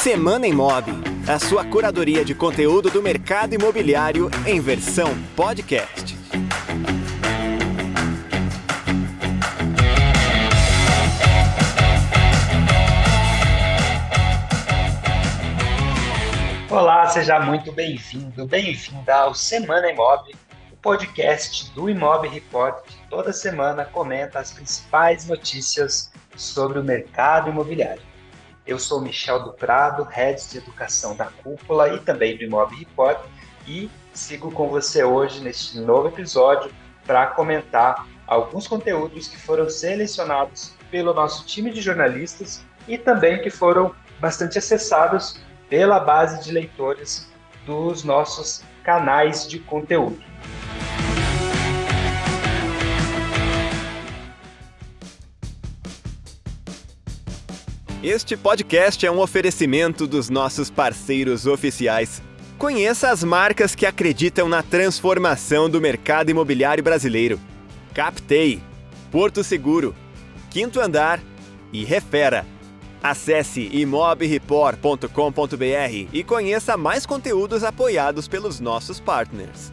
Semana Imob, a sua curadoria de conteúdo do mercado imobiliário em versão podcast. Olá, seja muito bem-vindo, bem-vinda ao Semana Imob, o podcast do Imob Report, que toda semana comenta as principais notícias sobre o mercado imobiliário. Eu sou Michel do Prado, Head de Educação da Cúpula e também do Imob Report, e sigo com você hoje neste novo episódio para comentar alguns conteúdos que foram selecionados pelo nosso time de jornalistas e também que foram bastante acessados pela base de leitores dos nossos canais de conteúdo. Este podcast é um oferecimento dos nossos parceiros oficiais. Conheça as marcas que acreditam na transformação do mercado imobiliário brasileiro. Captei, Porto Seguro, Quinto Andar e Refera. Acesse imobreport.com.br e conheça mais conteúdos apoiados pelos nossos partners.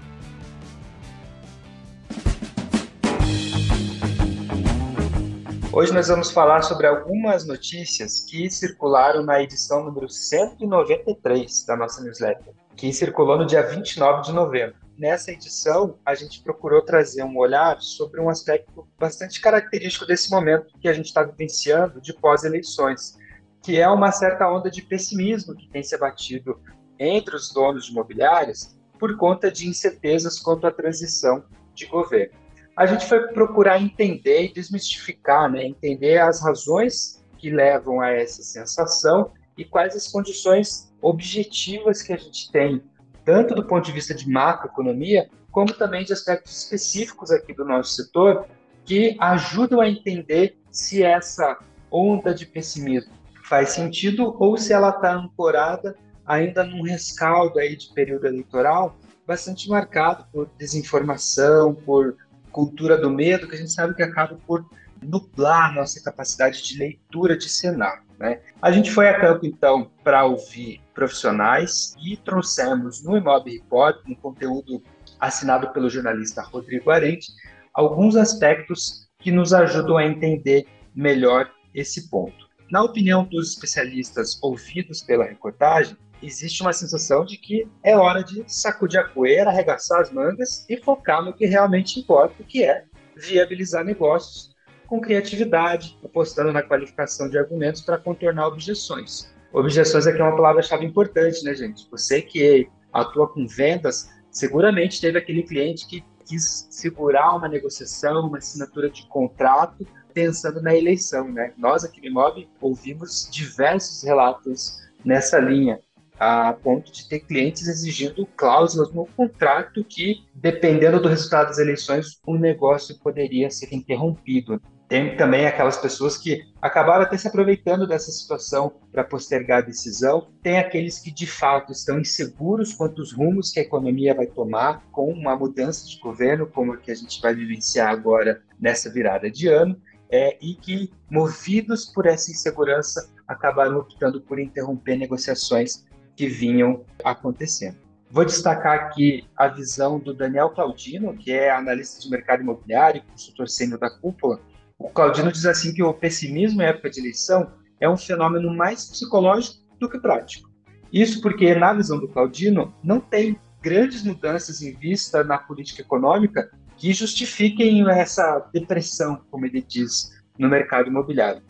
Hoje nós vamos falar sobre algumas notícias que circularam na edição número 193 da nossa newsletter, que circulou no dia 29 de novembro. Nessa edição, a gente procurou trazer um olhar sobre um aspecto bastante característico desse momento que a gente está vivenciando de pós-eleições, que é uma certa onda de pessimismo que tem se abatido entre os donos de imobiliárias por conta de incertezas quanto à transição de governo. A gente foi procurar entender e desmistificar, né, entender as razões que levam a essa sensação e quais as condições objetivas que a gente tem tanto do ponto de vista de macroeconomia, como também de aspectos específicos aqui do nosso setor, que ajudam a entender se essa onda de pessimismo faz sentido ou se ela está ancorada ainda num rescaldo aí de período eleitoral bastante marcado por desinformação, por cultura do medo, que a gente sabe que acaba por nublar nossa capacidade de leitura de cenário. Né? A gente foi a campo, então, para ouvir profissionais e trouxemos no Imob Report, um conteúdo assinado pelo jornalista Rodrigo Arente, alguns aspectos que nos ajudam a entender melhor esse ponto. Na opinião dos especialistas ouvidos pela reportagem, existe uma sensação de que é hora de sacudir a poeira, arregaçar as mangas e focar no que realmente importa, que é viabilizar negócios com criatividade, apostando na qualificação de argumentos para contornar objeções. Objeções aqui é uma palavra-chave importante, né, gente? Você que atua com vendas, seguramente teve aquele cliente que quis segurar uma negociação, uma assinatura de contrato, pensando na eleição, né? Nós aqui no Imob ouvimos diversos relatos nessa linha, a ponto de ter clientes exigindo cláusulas no contrato que, dependendo do resultado das eleições, o negócio poderia ser interrompido. Tem também aquelas pessoas que acabaram até se aproveitando dessa situação para postergar a decisão. Tem aqueles que, de fato, estão inseguros quanto aos rumos que a economia vai tomar com uma mudança de governo, como a que a gente vai vivenciar agora nessa virada de ano, é, e que, movidos por essa insegurança, acabaram optando por interromper negociações que vinham acontecendo. Vou destacar aqui a visão do Daniel Claudino, que é analista de mercado imobiliário consultor sênior da Cúpula, o Claudino diz assim que o pessimismo em época de eleição é um fenômeno mais psicológico do que prático. Isso porque, na visão do Claudino, não tem grandes mudanças em vista na política econômica que justifiquem essa depressão, como ele diz, no mercado imobiliário.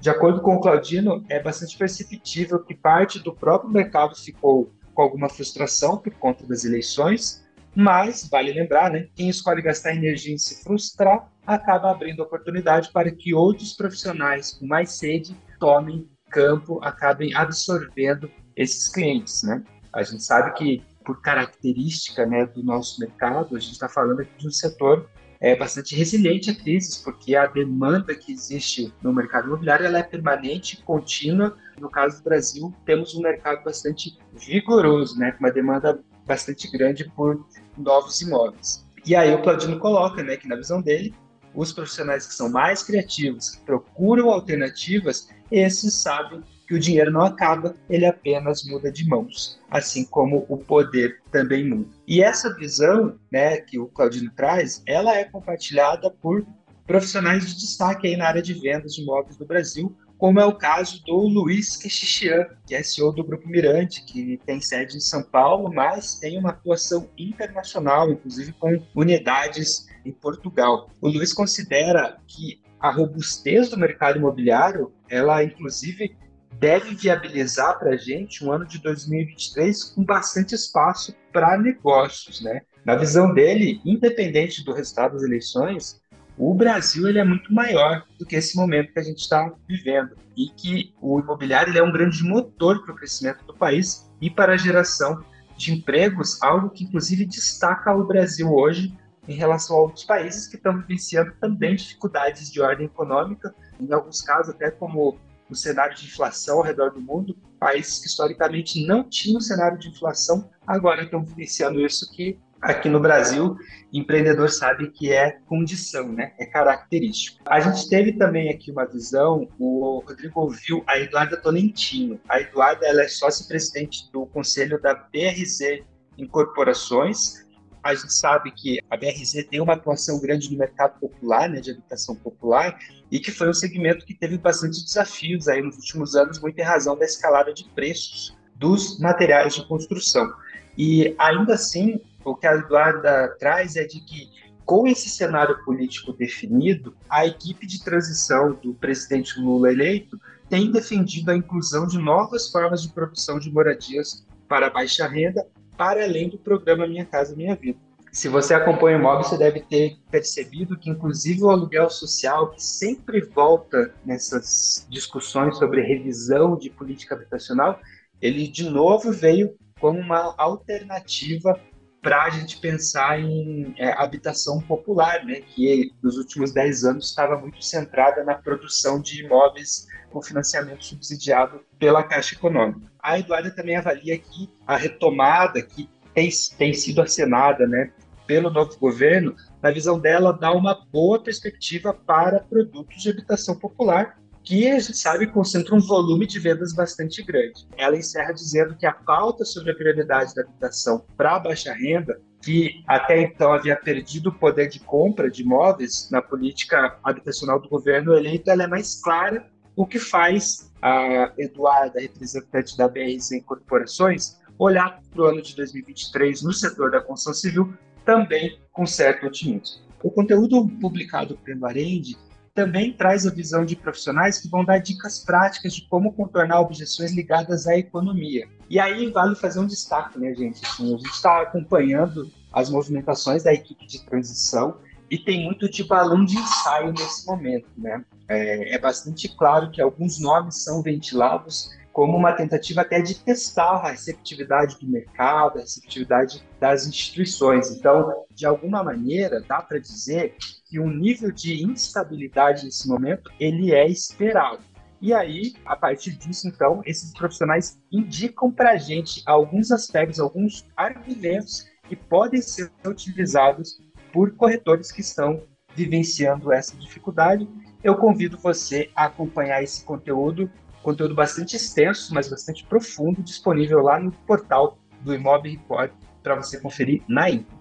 De acordo com o Claudino, é bastante perceptível que parte do próprio mercado ficou com alguma frustração por conta das eleições, mas vale lembrar, né, quem escolhe gastar energia em se frustrar acaba abrindo oportunidade para que outros profissionais com mais sede tomem campo, acabem absorvendo esses clientes, né? A gente sabe que por característica né, do nosso mercado, a gente está falando aqui de um setor é bastante resiliente a crises, porque a demanda que existe no mercado imobiliário ela é permanente, contínua. No caso do Brasil, temos um mercado bastante vigoroso, né, com uma demanda bastante grande por novos imóveis. E aí o Claudino coloca né, que, na visão dele, os profissionais que são mais criativos, que procuram alternativas, esses sabem que o dinheiro não acaba, ele apenas muda de mãos, assim como o poder também muda. E essa visão, né, que o Claudino traz, ela é compartilhada por profissionais de destaque aí na área de vendas de imóveis do Brasil, como é o caso do Luiz Quechichian, que é CEO do Grupo Mirante, que tem sede em São Paulo, mas tem uma atuação internacional, inclusive com unidades em Portugal. O Luiz considera que a robustez do mercado imobiliário, ela inclusive deve viabilizar para a gente um ano de 2023 com bastante espaço para negócios, né? Na visão dele, independente do resultado das eleições, o Brasil ele é muito maior do que esse momento que a gente está vivendo e que o imobiliário ele é um grande motor para o crescimento do país e para a geração de empregos, algo que inclusive destaca o Brasil hoje em relação a outros países que estão vivenciando também dificuldades de ordem econômica, em alguns casos até como o cenário de inflação ao redor do mundo, países que historicamente não tinham cenário de inflação agora estão vivenciando isso que aqui no Brasil, empreendedor sabe que é condição, né? É característico. A gente teve também aqui uma visão, o Rodrigo ouviu a Eduarda Tolentino. A Eduarda ela é sócia-presidente do Conselho da BRZ Incorporações. A gente sabe que a BRZ tem uma atuação grande no mercado popular, né, de habitação popular, e que foi um segmento que teve bastante desafios aí nos últimos anos, muito em razão da escalada de preços dos materiais de construção. E ainda assim, o que a Eduarda traz é de que, com esse cenário político definido, a equipe de transição do presidente Lula eleito tem defendido a inclusão de novas formas de produção de moradias para baixa renda, para além do programa Minha Casa Minha Vida. Se você acompanha o imóvel, você deve ter percebido que, inclusive, o aluguel social, que sempre volta nessas discussões sobre revisão de política habitacional, ele de novo veio como uma alternativa para a gente pensar em é, habitação popular, né, que nos últimos 10 anos estava muito centrada na produção de imóveis com financiamento subsidiado pela Caixa Econômica. A Eduarda também avalia que a retomada que tem, tem sido acenada né, pelo novo governo, na visão dela, dá uma boa perspectiva para produtos de habitação popular, que a gente sabe concentra um volume de vendas bastante grande. Ela encerra dizendo que a pauta sobre a prioridade da habitação para baixa renda, que até então havia perdido o poder de compra de imóveis na política habitacional do governo eleito, ela é mais clara, o que faz a Eduarda, representante da BRZ em Corporações, olhar para o ano de 2023 no setor da construção civil também com certo otimismo. O conteúdo publicado pelo Arende também traz a visão de profissionais que vão dar dicas práticas de como contornar objeções ligadas à economia. E aí vale fazer um destaque, né, gente? Assim, a gente está acompanhando as movimentações da equipe de transição e tem muito de balão de ensaio nesse momento, né? É, é bastante claro que alguns nomes são ventilados como uma tentativa até de testar a receptividade do mercado, a receptividade das instituições. Então, de alguma maneira, dá para dizer que o nível de instabilidade nesse momento ele é esperado. E aí, a partir disso, então, esses profissionais indicam para a gente alguns aspectos, alguns argumentos que podem ser utilizados por corretores que estão vivenciando essa dificuldade. Eu convido você a acompanhar esse conteúdo conteúdo bastante extenso, mas bastante profundo, disponível lá no portal do Imob Report para você conferir na íntegra.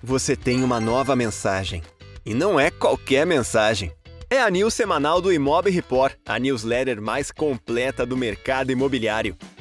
Você tem uma nova mensagem. E não é qualquer mensagem. É a news semanal do Imob Report, a newsletter mais completa do mercado imobiliário.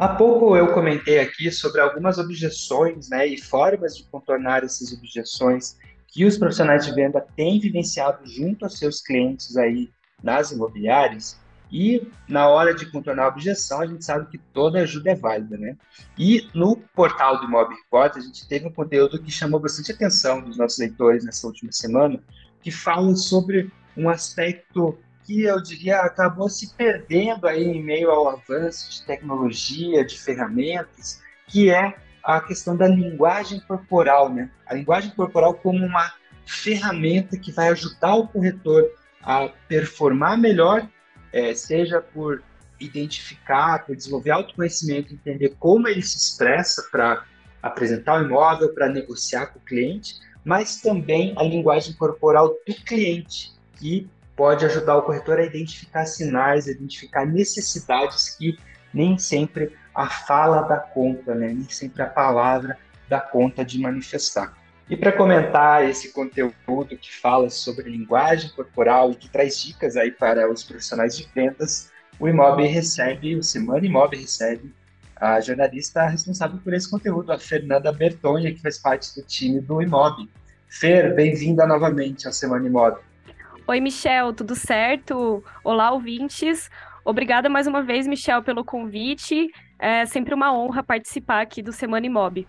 Há pouco eu comentei aqui sobre algumas objeções né, e formas de contornar essas objeções que os profissionais de venda têm vivenciado junto aos seus clientes aí nas imobiliárias. E na hora de contornar a objeção, a gente sabe que toda ajuda é válida, né? E no portal do Imob Report, a gente teve um conteúdo que chamou bastante atenção dos nossos leitores nessa última semana, que falam sobre um aspecto que eu diria acabou se perdendo aí em meio ao avanço de tecnologia, de ferramentas, que é a questão da linguagem corporal, né? A linguagem corporal como uma ferramenta que vai ajudar o corretor a performar melhor, é, seja por identificar, por desenvolver autoconhecimento, entender como ele se expressa para apresentar o imóvel, para negociar com o cliente, mas também a linguagem corporal do cliente, que pode ajudar o corretor a identificar sinais, a identificar necessidades que nem sempre a fala dá conta, né? nem sempre a palavra dá conta de manifestar. E para comentar esse conteúdo que fala sobre linguagem corporal e que traz dicas aí para os profissionais de vendas, o Imob recebe, o Semana Imob recebe a jornalista responsável por esse conteúdo, a Fernanda Bertonha, que faz parte do time do Imob. Fer, bem-vinda novamente ao Semana Imob. Oi, Michel, tudo certo? Olá, ouvintes. Obrigada mais uma vez, Michel, pelo convite. É sempre uma honra participar aqui do Semana Imob.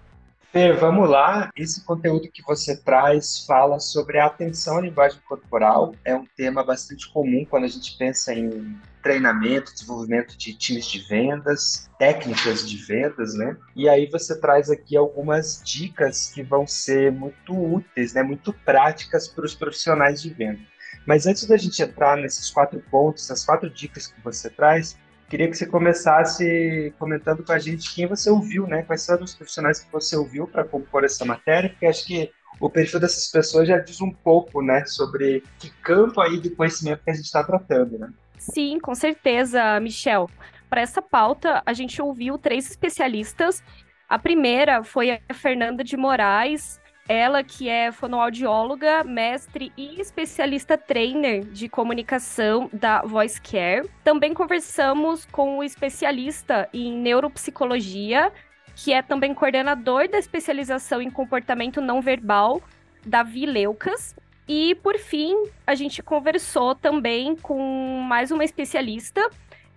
Fer, vamos lá. Esse conteúdo que você traz fala sobre a atenção à linguagem corporal. É um tema bastante comum quando a gente pensa em treinamento, desenvolvimento de times de vendas, técnicas de vendas, né? E aí você traz aqui algumas dicas que vão ser muito úteis, né? Muito práticas para os profissionais de venda. Mas antes da gente entrar nesses quatro pontos, as quatro dicas que você traz, Queria que você começasse comentando com a gente quem você ouviu, né? Quais são os profissionais que você ouviu para compor essa matéria, porque acho que o perfil dessas pessoas já diz um pouco, né, sobre que campo aí de conhecimento que a gente está tratando, né? Sim, com certeza, Michel. Para essa pauta, a gente ouviu três especialistas. A primeira foi a Fernanda de Moraes, ela que é fonoaudióloga, mestre e especialista trainer de comunicação da Voice Care. Também conversamos com o especialista em neuropsicologia, que é também coordenador da especialização em comportamento não verbal, Davi Leucas. E, por fim, a gente conversou também com mais uma especialista,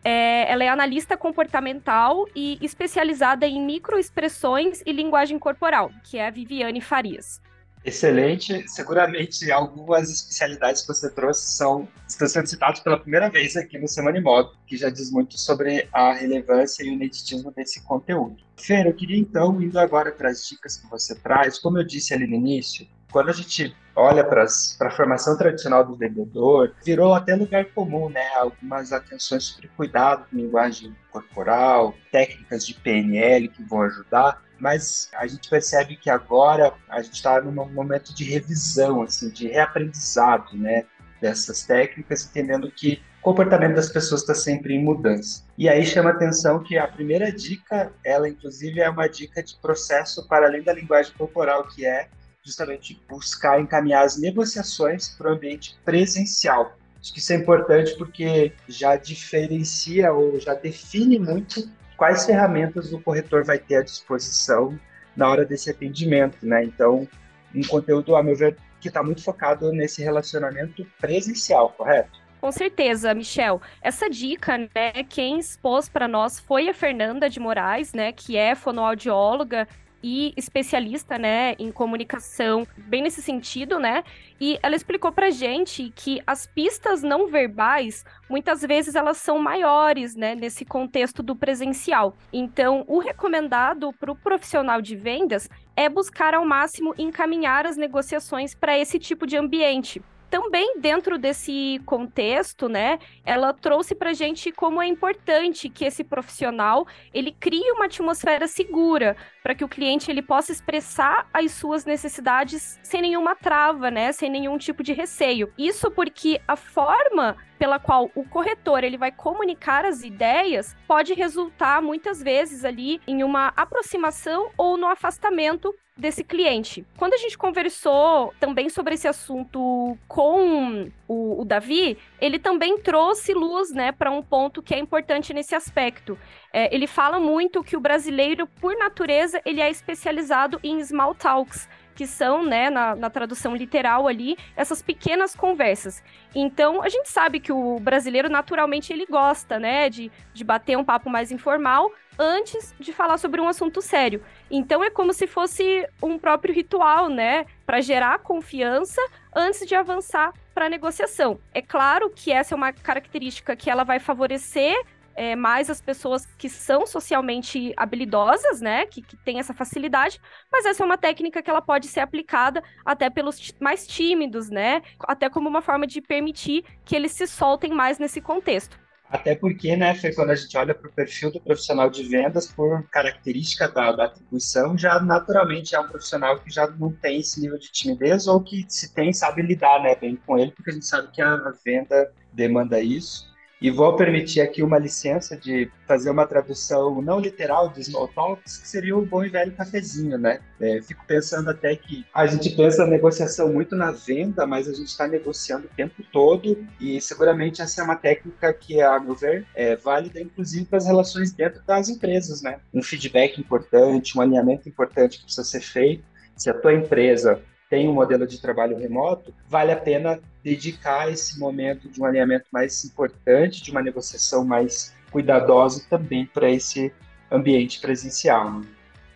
é, ela é analista comportamental e especializada em microexpressões e linguagem corporal, que é a Viviane Farias. Excelente. Seguramente algumas especialidades que você trouxe são, estão sendo citadas pela primeira vez aqui no Semana que já diz muito sobre a relevância e o ineditismo desse conteúdo. Fer, eu queria então, indo agora para as dicas que você traz, como eu disse ali no início, quando a gente olha para a formação tradicional do vendedor, virou até lugar comum, né? Algumas atenções sobre cuidado com linguagem corporal, técnicas de PNL que vão ajudar, mas a gente percebe que agora a gente está num momento de revisão, assim, de reaprendizado, né? Dessas técnicas, entendendo que o comportamento das pessoas está sempre em mudança. E aí chama atenção que a primeira dica, ela inclusive é uma dica de processo para além da linguagem corporal, que é justamente buscar encaminhar as negociações para o ambiente presencial. Acho que isso é importante porque já diferencia ou já define muito quais ferramentas o corretor vai ter à disposição na hora desse atendimento, né? Então, um conteúdo, a meu ver, que está muito focado nesse relacionamento presencial, correto? Com certeza, Michel. Essa dica, né, quem expôs para nós foi a Fernanda de Moraes, né, que é fonoaudióloga e especialista, né, em comunicação, bem nesse sentido, né? E ela explicou pra gente que as pistas não verbais, muitas vezes elas são maiores, né, nesse contexto do presencial. Então, o recomendado para o profissional de vendas é buscar ao máximo encaminhar as negociações para esse tipo de ambiente também dentro desse contexto, né, ela trouxe para gente como é importante que esse profissional ele crie uma atmosfera segura para que o cliente ele possa expressar as suas necessidades sem nenhuma trava, né, sem nenhum tipo de receio. Isso porque a forma pela qual o corretor ele vai comunicar as ideias pode resultar muitas vezes ali em uma aproximação ou no afastamento desse cliente. Quando a gente conversou também sobre esse assunto com o, o Davi, ele também trouxe luz, né, para um ponto que é importante nesse aspecto. É, ele fala muito que o brasileiro, por natureza, ele é especializado em small talks que são, né, na, na, tradução literal ali, essas pequenas conversas. Então, a gente sabe que o brasileiro, naturalmente, ele gosta, né, de, de bater um papo mais informal antes de falar sobre um assunto sério. Então, é como se fosse um próprio ritual, né, para gerar confiança antes de avançar para a negociação. É claro que essa é uma característica que ela vai favorecer é, mais as pessoas que são socialmente habilidosas, né, que, que têm essa facilidade, mas essa é uma técnica que ela pode ser aplicada até pelos mais tímidos, né, até como uma forma de permitir que eles se soltem mais nesse contexto. Até porque, né, Fê, quando a gente olha para o perfil do profissional de vendas, por característica da, da, atribuição, já naturalmente é um profissional que já não tem esse nível de timidez ou que se tem sabe lidar né, bem com ele, porque a gente sabe que a venda demanda isso. E vou permitir aqui uma licença de fazer uma tradução não literal de Small Talks, que seria o bom e velho cafezinho, né? É, fico pensando até que a gente pensa a negociação muito na venda, mas a gente está negociando o tempo todo e seguramente essa é uma técnica que, a meu ver, é válida inclusive para as relações dentro das empresas, né? Um feedback importante, um alinhamento importante que precisa ser feito. Se a tua empresa tem um modelo de trabalho remoto, vale a pena dedicar esse momento de um alinhamento mais importante, de uma negociação mais cuidadosa também para esse ambiente presencial. Né?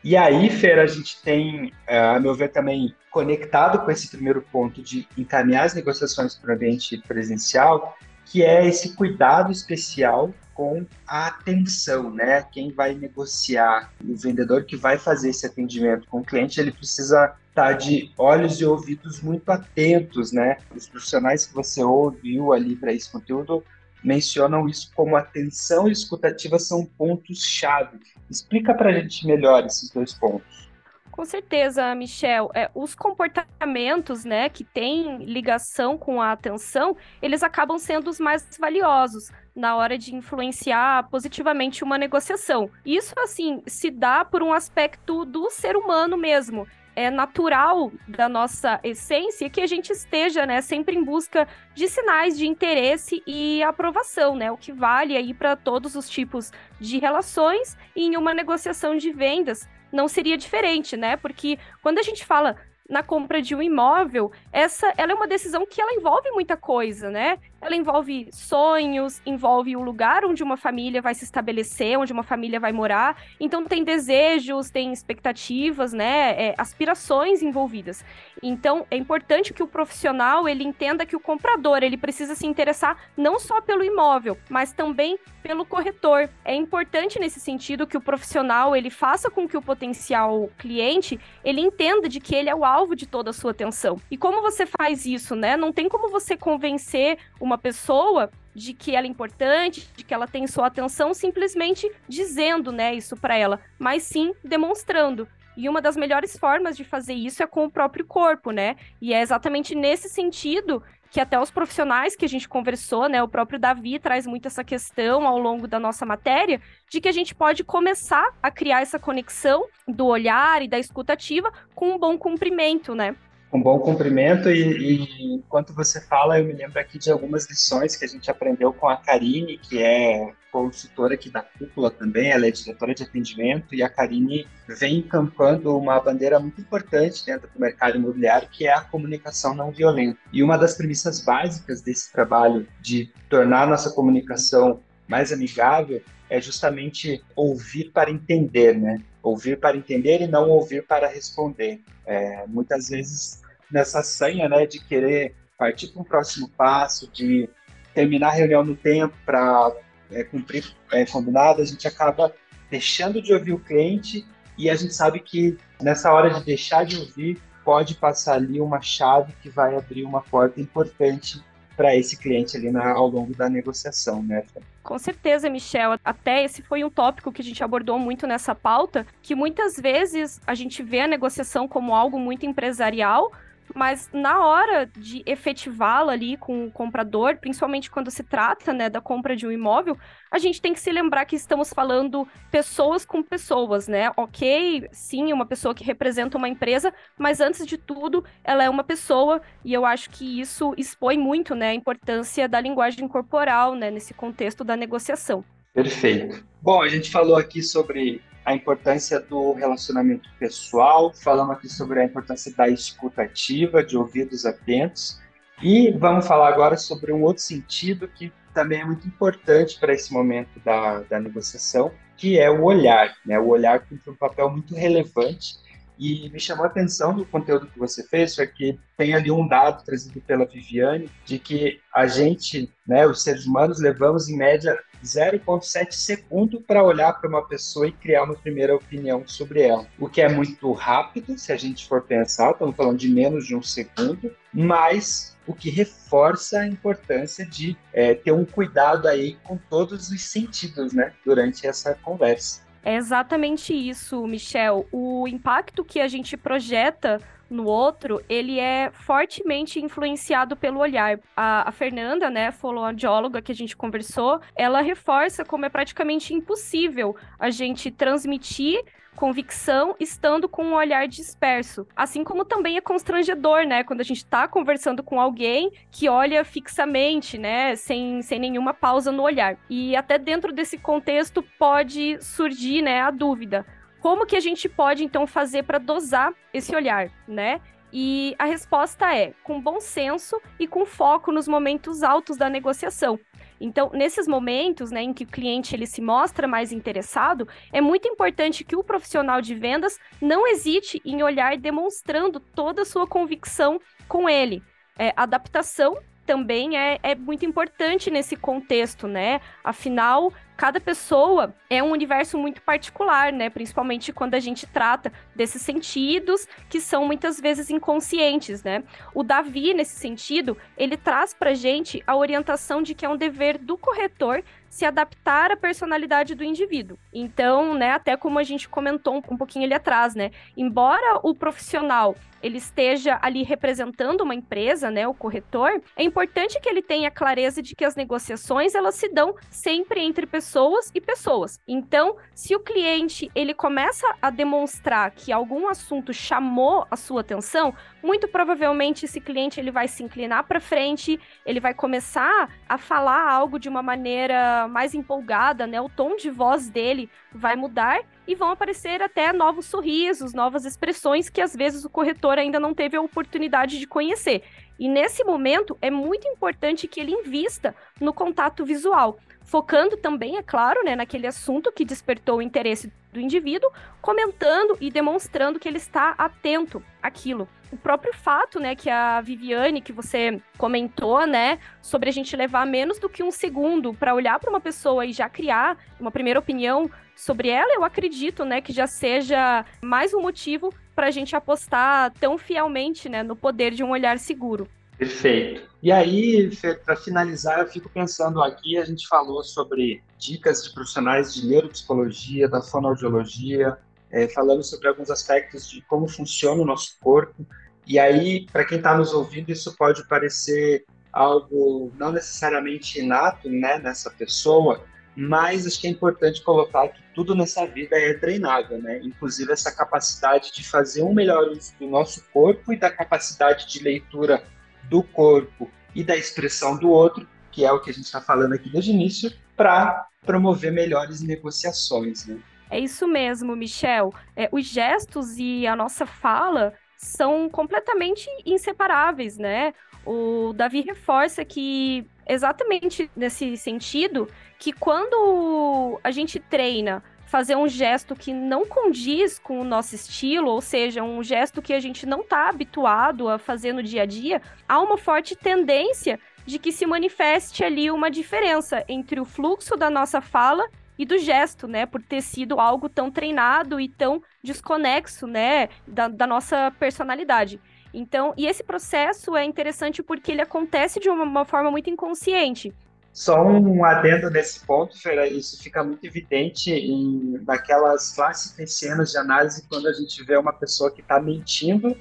E aí, Fer, a gente tem, é, a meu ver, também conectado com esse primeiro ponto de encaminhar as negociações para o ambiente presencial, que é esse cuidado especial com a atenção, né? Quem vai negociar, o vendedor que vai fazer esse atendimento com o cliente, ele precisa estar de olhos e ouvidos muito atentos, né? Os profissionais que você ouviu ali para esse conteúdo mencionam isso como atenção e escutativa são pontos-chave. Explica para a gente melhor esses dois pontos. Com certeza, Michel. É, os comportamentos, né, que têm ligação com a atenção, eles acabam sendo os mais valiosos na hora de influenciar positivamente uma negociação. Isso, assim, se dá por um aspecto do ser humano mesmo é natural da nossa essência que a gente esteja, né, sempre em busca de sinais de interesse e aprovação, né, o que vale aí para todos os tipos de relações e em uma negociação de vendas não seria diferente, né? Porque quando a gente fala na compra de um imóvel, essa ela é uma decisão que ela envolve muita coisa, né? Ela envolve sonhos, envolve o lugar onde uma família vai se estabelecer, onde uma família vai morar. Então tem desejos, tem expectativas, né? É, aspirações envolvidas. Então é importante que o profissional ele entenda que o comprador ele precisa se interessar não só pelo imóvel, mas também pelo corretor. É importante nesse sentido que o profissional ele faça com que o potencial cliente ele entenda de que ele é o alvo de toda a sua atenção. E como você faz isso, né? Não tem como você convencer uma pessoa de que ela é importante, de que ela tem sua atenção, simplesmente dizendo, né, isso para ela, mas sim demonstrando. E uma das melhores formas de fazer isso é com o próprio corpo, né? E é exatamente nesse sentido que até os profissionais que a gente conversou, né, o próprio Davi traz muito essa questão ao longo da nossa matéria, de que a gente pode começar a criar essa conexão do olhar e da escutativa com um bom cumprimento, né? Um bom cumprimento e, e, enquanto você fala, eu me lembro aqui de algumas lições que a gente aprendeu com a Karine, que é consultora aqui da Cúpula também, ela é diretora de atendimento e a Karine vem encampando uma bandeira muito importante dentro do mercado imobiliário, que é a comunicação não violenta. E uma das premissas básicas desse trabalho de tornar nossa comunicação mais amigável é justamente ouvir para entender, né? Ouvir para entender e não ouvir para responder. É, muitas vezes nessa sanha, né, de querer partir para um próximo passo, de terminar a reunião no tempo para é, cumprir é, combinado, a gente acaba deixando de ouvir o cliente e a gente sabe que nessa hora de deixar de ouvir pode passar ali uma chave que vai abrir uma porta importante para esse cliente ali na, ao longo da negociação, né? Com certeza, Michel. Até esse foi um tópico que a gente abordou muito nessa pauta, que muitas vezes a gente vê a negociação como algo muito empresarial, mas na hora de efetivá-la ali com o comprador, principalmente quando se trata né, da compra de um imóvel, a gente tem que se lembrar que estamos falando pessoas com pessoas, né? Ok, sim, uma pessoa que representa uma empresa, mas antes de tudo, ela é uma pessoa, e eu acho que isso expõe muito né, a importância da linguagem corporal né, nesse contexto da negociação. Perfeito. Bom, a gente falou aqui sobre a importância do relacionamento pessoal, falamos aqui sobre a importância da escutativa, de ouvidos atentos, e vamos falar agora sobre um outro sentido que também é muito importante para esse momento da, da negociação, que é o olhar. Né? O olhar cumpre um papel muito relevante E me chamou a atenção no conteúdo que você fez, é que tem ali um dado trazido pela Viviane de que a gente, né, os seres humanos, levamos em média 0,7 segundo para olhar para uma pessoa e criar uma primeira opinião sobre ela. O que é muito rápido, se a gente for pensar, estamos falando de menos de um segundo, mas o que reforça a importância de é, ter um cuidado aí com todos os sentidos, né, durante essa conversa. É exatamente isso, Michel. O impacto que a gente projeta no outro, ele é fortemente influenciado pelo olhar. A, a Fernanda, né, fonoaudióloga que a gente conversou, ela reforça como é praticamente impossível a gente transmitir convicção estando com um olhar disperso. Assim como também é constrangedor, né? Quando a gente está conversando com alguém que olha fixamente, né? Sem, sem nenhuma pausa no olhar. E até dentro desse contexto pode surgir, né, a dúvida. Como que a gente pode então fazer para dosar esse olhar, né? E a resposta é com bom senso e com foco nos momentos altos da negociação. Então, nesses momentos, né, em que o cliente ele se mostra mais interessado, é muito importante que o profissional de vendas não hesite em olhar demonstrando toda a sua convicção com ele. É, adaptação também é, é muito importante nesse contexto, né? Afinal, cada pessoa é um universo muito particular, né? Principalmente quando a gente trata desses sentidos que são muitas vezes inconscientes, né? O Davi, nesse sentido, ele traz pra gente a orientação de que é um dever do corretor se adaptar à personalidade do indivíduo. Então, né, até como a gente comentou um pouquinho ali atrás, né? Embora o profissional ele esteja ali representando uma empresa, né, o corretor, é importante que ele tenha clareza de que as negociações elas se dão sempre entre pessoas e pessoas. Então, se o cliente ele começa a demonstrar que algum assunto chamou a sua atenção, muito provavelmente esse cliente ele vai se inclinar para frente, ele vai começar a falar algo de uma maneira mais empolgada, né? O tom de voz dele vai mudar e vão aparecer até novos sorrisos, novas expressões que às vezes o corretor ainda não teve a oportunidade de conhecer. E nesse momento é muito importante que ele invista no contato visual, focando também, é claro, né, naquele assunto que despertou o interesse do indivíduo, comentando e demonstrando que ele está atento àquilo. O próprio fato, né, que a Viviane, que você comentou, né, sobre a gente levar menos do que um segundo para olhar para uma pessoa e já criar uma primeira opinião sobre ela, eu acredito, né, que já seja mais um motivo para a gente apostar tão fielmente, né, no poder de um olhar seguro. Perfeito. E aí, para finalizar, eu fico pensando aqui, a gente falou sobre dicas de profissionais de neuropsicologia, da fonoaudiologia, é, falando sobre alguns aspectos de como funciona o nosso corpo. E aí, para quem está nos ouvindo, isso pode parecer algo não necessariamente inato né, nessa pessoa, mas acho que é importante colocar que tudo nessa vida é treinável, né? Inclusive essa capacidade de fazer um melhor uso do nosso corpo e da capacidade de leitura do corpo e da expressão do outro, que é o que a gente está falando aqui desde o início, para promover melhores negociações, né? É isso mesmo, Michel. É, os gestos e a nossa fala são completamente inseparáveis, né? O Davi reforça que exatamente nesse sentido que quando a gente treina fazer um gesto que não condiz com o nosso estilo, ou seja, um gesto que a gente não está habituado a fazer no dia a dia, há uma forte tendência de que se manifeste ali uma diferença entre o fluxo da nossa fala e do gesto, né? Por ter sido algo tão treinado e tão desconexo, né? Da, da nossa personalidade. Então, e esse processo é interessante porque ele acontece de uma, uma forma muito inconsciente. Só um adendo nesse ponto, Feira, isso fica muito evidente em naquelas clássicas cenas de análise quando a gente vê uma pessoa que está mentindo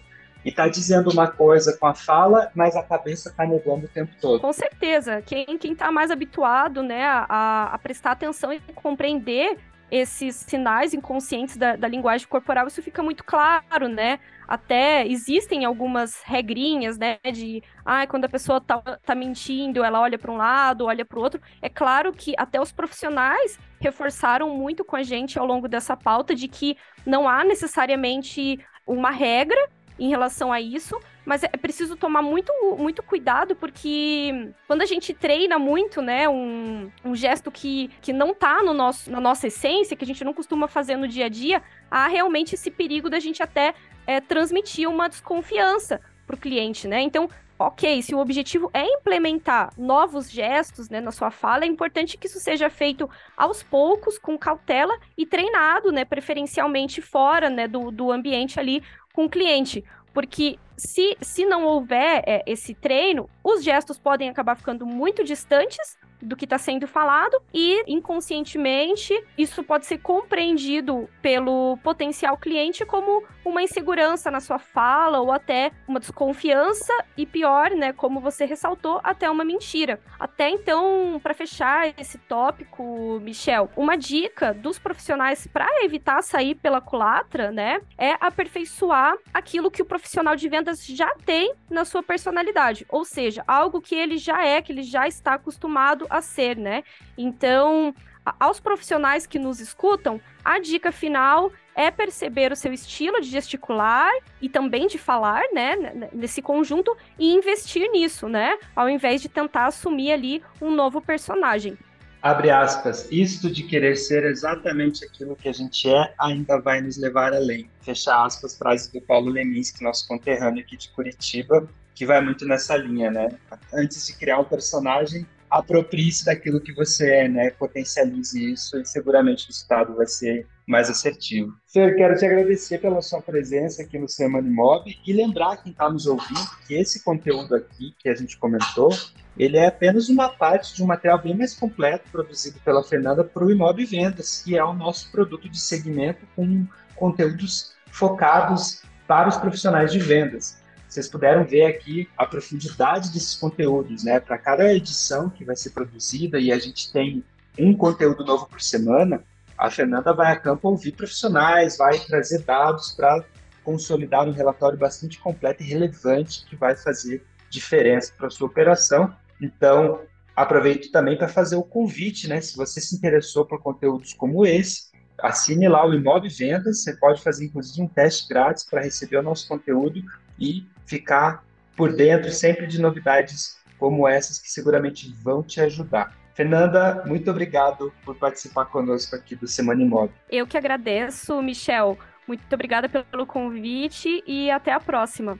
e está dizendo uma coisa com a fala, mas a cabeça está negando o tempo todo. Com certeza. Quem está mais habituado né, a, a prestar atenção e compreender esses sinais inconscientes da, da, linguagem corporal, isso fica muito claro, né? Até existem algumas regrinhas, né? De, ah, quando a pessoa tá, tá mentindo, ela olha para um lado, olha para o outro. É claro que até os profissionais reforçaram muito com a gente ao longo dessa pauta de que não há necessariamente uma regra em relação a isso, mas é preciso tomar muito, muito cuidado, porque quando a gente treina muito, né, um, um gesto que, que não tá no nosso, na nossa essência, que a gente não costuma fazer no dia a dia, há realmente esse perigo da gente até é, transmitir uma desconfiança para o cliente, né? Então, ok, se o objetivo é implementar novos gestos né, na sua fala, é importante que isso seja feito aos poucos, com cautela e treinado, né, preferencialmente fora né, do, do ambiente ali com o cliente. Porque se, se não houver é, esse treino, os gestos podem acabar ficando muito distantes do que está sendo falado e inconscientemente isso pode ser compreendido pelo potencial cliente como uma insegurança na sua fala ou até uma desconfiança e pior, né, como você ressaltou, até uma mentira. Até então, para fechar esse tópico, Michel, uma dica dos profissionais para evitar sair pela culatra, né, é aperfeiçoar aquilo que o profissional de vendas já tem na sua personalidade, ou seja, algo que ele já é, que ele já está acostumado a ser, né? Então, aos profissionais que nos escutam, a dica final é perceber o seu estilo de gesticular e também de falar, né, nesse conjunto e investir nisso, né, ao invés de tentar assumir ali um novo personagem. Abre aspas, isto de querer ser exatamente aquilo que a gente é ainda vai nos levar além. Fecha aspas, frase do Paulo Leminski, nosso conterrâneo aqui de Curitiba, que vai muito nessa linha, né? Antes de criar um personagem, aproprie-se daquilo que você é, né? Potencialize isso e seguramente o resultado vai ser mais assertivo. Fer, quero te agradecer pela sua presença aqui no Semana Imob e lembrar quem está nos ouvindo que esse conteúdo aqui que a gente comentou, ele é apenas uma parte de um material bem mais completo produzido pela Fernanda para o Imob Vendas, que é o nosso produto de segmento com conteúdos focados para os profissionais de vendas vocês puderam ver aqui a profundidade desses conteúdos, né? Para cada edição que vai ser produzida e a gente tem um conteúdo novo por semana, a Fernanda vai a campo ouvir profissionais, vai trazer dados para consolidar um relatório bastante completo e relevante que vai fazer diferença para sua operação. Então, aproveito também para fazer o convite, né? Se você se interessou por conteúdos como esse, assine lá o Imob Vendas. Você pode fazer, inclusive, um teste grátis para receber o nosso conteúdo e ficar por dentro sempre de novidades como essas que seguramente vão te ajudar. Fernanda, muito obrigado por participar conosco aqui do Semana Imóvel. Eu que agradeço, Michel. Muito obrigada pelo convite e até a próxima.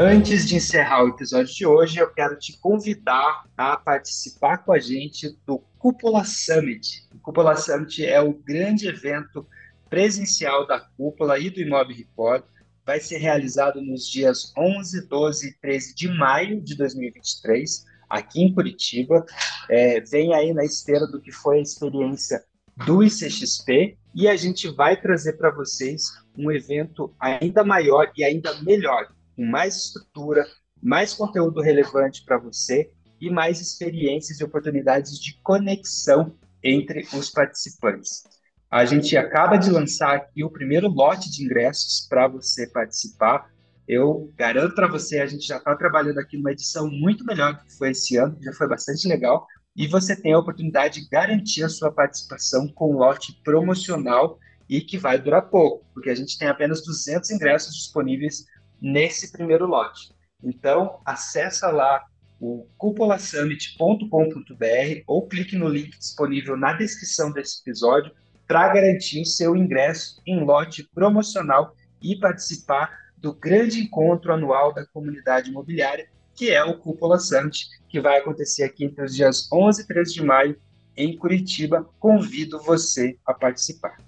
Antes de encerrar o episódio de hoje, eu quero te convidar a participar com a gente do Cúpula Summit. O Cúpula Summit é o grande evento presencial da Cúpula e do Imob Report. Vai ser realizado nos dias 11, 12 e 13 de maio de 2023, aqui em Curitiba. É, vem aí na esteira do que foi a experiência do ICXP e a gente vai trazer para vocês um evento ainda maior e ainda melhor com mais estrutura, mais conteúdo relevante para você e mais experiências e oportunidades de conexão entre os participantes. A gente acaba de lançar aqui o primeiro lote de ingressos para você participar. Eu garanto para você, a gente já está trabalhando aqui numa edição muito melhor que foi esse ano, já foi bastante legal. E você tem a oportunidade de garantir a sua participação com um lote promocional e que vai durar pouco, porque a gente tem apenas 200 ingressos disponíveis nesse primeiro lote. Então, acessa lá o cupolasummit.com.br ou clique no link disponível na descrição desse episódio para garantir o seu ingresso em lote promocional e participar do grande encontro anual da comunidade imobiliária, que é o Cúpula Summit, que vai acontecer aqui entre os dias 11 e 13 de maio em Curitiba. Convido você a participar.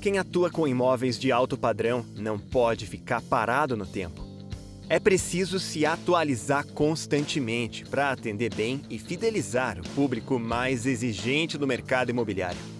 Quem atua com imóveis de alto padrão não pode ficar parado no tempo. É preciso se atualizar constantemente para atender bem e fidelizar o público mais exigente do mercado imobiliário.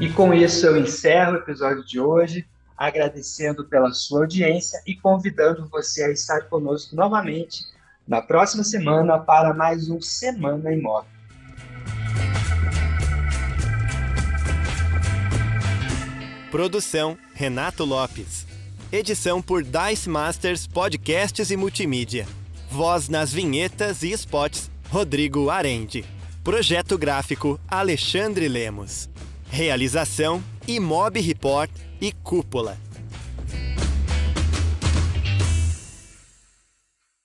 E com isso eu encerro o episódio de hoje, agradecendo pela sua audiência e convidando você a estar conosco novamente na próxima semana para mais um Semana Imóvel. Produção Renato Lopes. Edição por Dice Masters Podcasts e Multimídia. Voz nas vinhetas e spots Rodrigo Arende. Projeto gráfico Alexandre Lemos. Realização Imob Report e Cúpula.